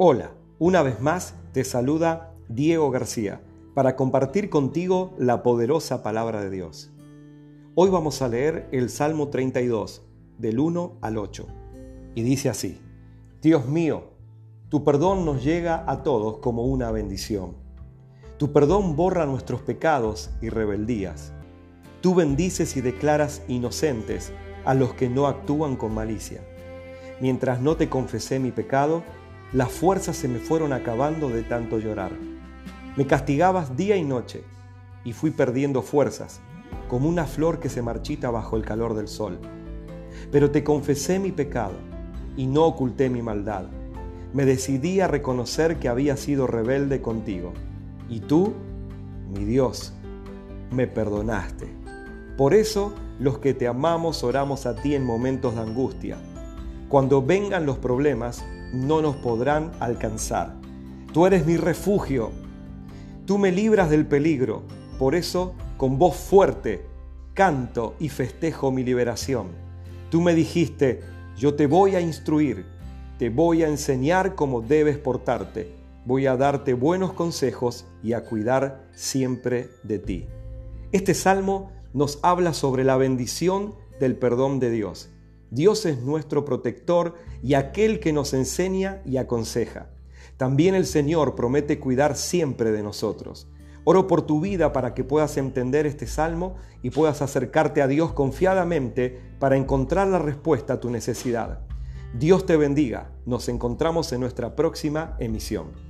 Hola, una vez más te saluda Diego García para compartir contigo la poderosa palabra de Dios. Hoy vamos a leer el Salmo 32, del 1 al 8, y dice así, Dios mío, tu perdón nos llega a todos como una bendición. Tu perdón borra nuestros pecados y rebeldías. Tú bendices y declaras inocentes a los que no actúan con malicia. Mientras no te confesé mi pecado, las fuerzas se me fueron acabando de tanto llorar. Me castigabas día y noche y fui perdiendo fuerzas, como una flor que se marchita bajo el calor del sol. Pero te confesé mi pecado y no oculté mi maldad. Me decidí a reconocer que había sido rebelde contigo. Y tú, mi Dios, me perdonaste. Por eso los que te amamos oramos a ti en momentos de angustia. Cuando vengan los problemas, no nos podrán alcanzar. Tú eres mi refugio. Tú me libras del peligro. Por eso, con voz fuerte, canto y festejo mi liberación. Tú me dijiste, yo te voy a instruir, te voy a enseñar cómo debes portarte, voy a darte buenos consejos y a cuidar siempre de ti. Este salmo nos habla sobre la bendición del perdón de Dios Dios es nuestro protector y aquel que nos enseña y aconseja. También el Señor promete cuidar siempre de nosotros. Oro por tu vida para que puedas entender este salmo y puedas acercarte a Dios confiadamente para encontrar la respuesta a tu necesidad. Dios te bendiga. Nos encontramos en nuestra próxima emisión.